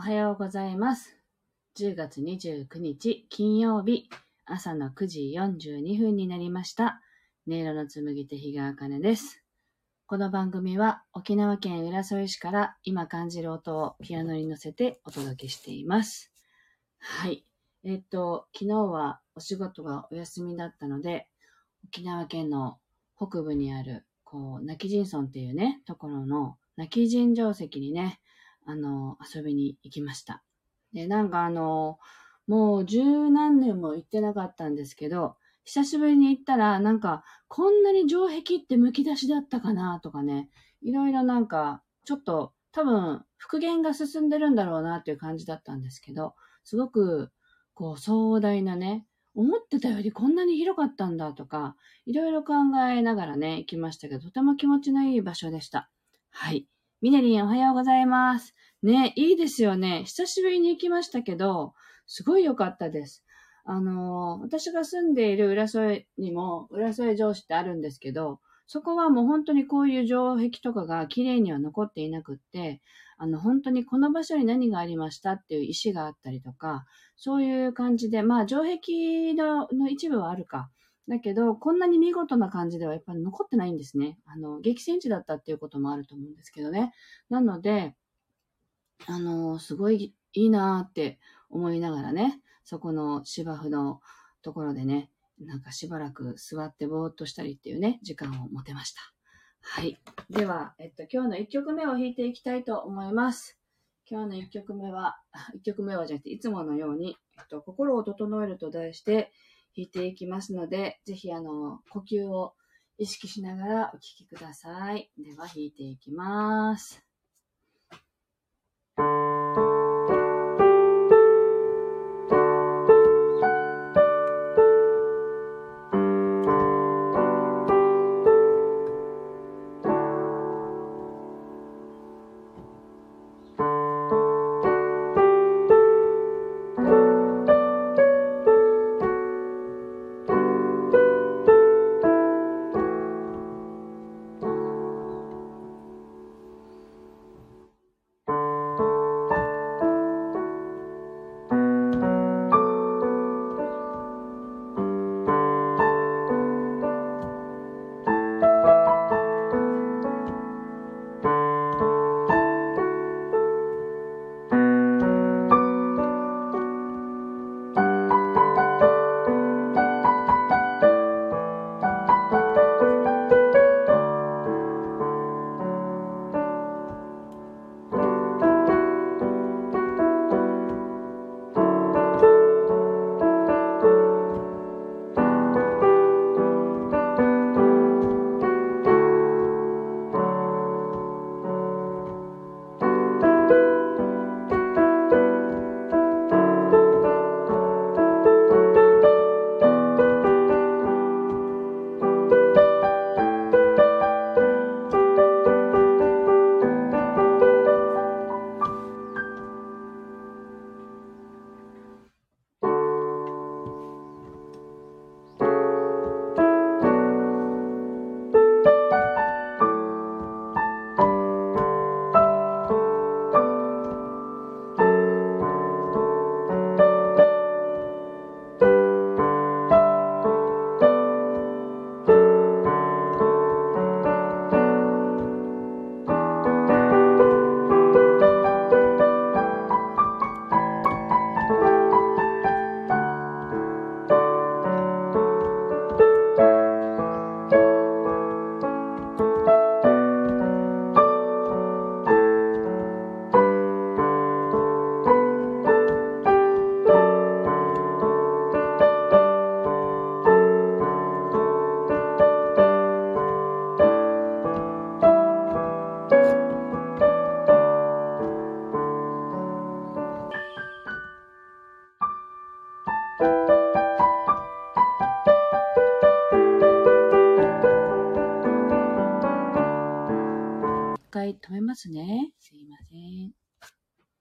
おはようございます。10月29日金曜日朝の9時42分になりました。音色の紡手日川茜です。この番組は沖縄県浦添市から今感じる音をピアノに乗せてお届けしています。はい。えっと、昨日はお仕事がお休みだったので、沖縄県の北部にある、こう、泣き人村っていうね、ところの泣き人定石にね、あの、遊びに行きました。で、なんかあの、もう十何年も行ってなかったんですけど、久しぶりに行ったら、なんか、こんなに城壁って剥き出しだったかなとかね、いろいろなんか、ちょっと、多分、復元が進んでるんだろうなっていう感じだったんですけど、すごく、こう、壮大なね、思ってたよりこんなに広かったんだとか、いろいろ考えながらね、行きましたけど、とても気持ちのいい場所でした。はい。みねりんおはようございます。ね、いいですよね。久しぶりに行きましたけど、すごい良かったです。あの私が住んでいる浦添にも、浦添城址ってあるんですけど、そこはもう本当にこういう城壁とかが綺麗には残っていなくって、あの、本当にこの場所に何がありましたっていう石があったりとか、そういう感じで、まあ、城壁のの一部はあるか。だけど、こんなに見事な感じではやっぱり残ってないんですね。あの、激戦地だったっていうこともあると思うんですけどね。なので、あの、すごいいいなーって思いながらね、そこの芝生のところでね、なんかしばらく座ってぼーっとしたりっていうね、時間を持てました。はい。では、えっと、今日の1曲目を弾いていきたいと思います。今日の1曲目は、1曲目はじゃなくて、いつものように、えっと、心を整えると題して弾いていきますので、ぜひ、あの、呼吸を意識しながらお聴きください。では、弾いていきます。止めますね。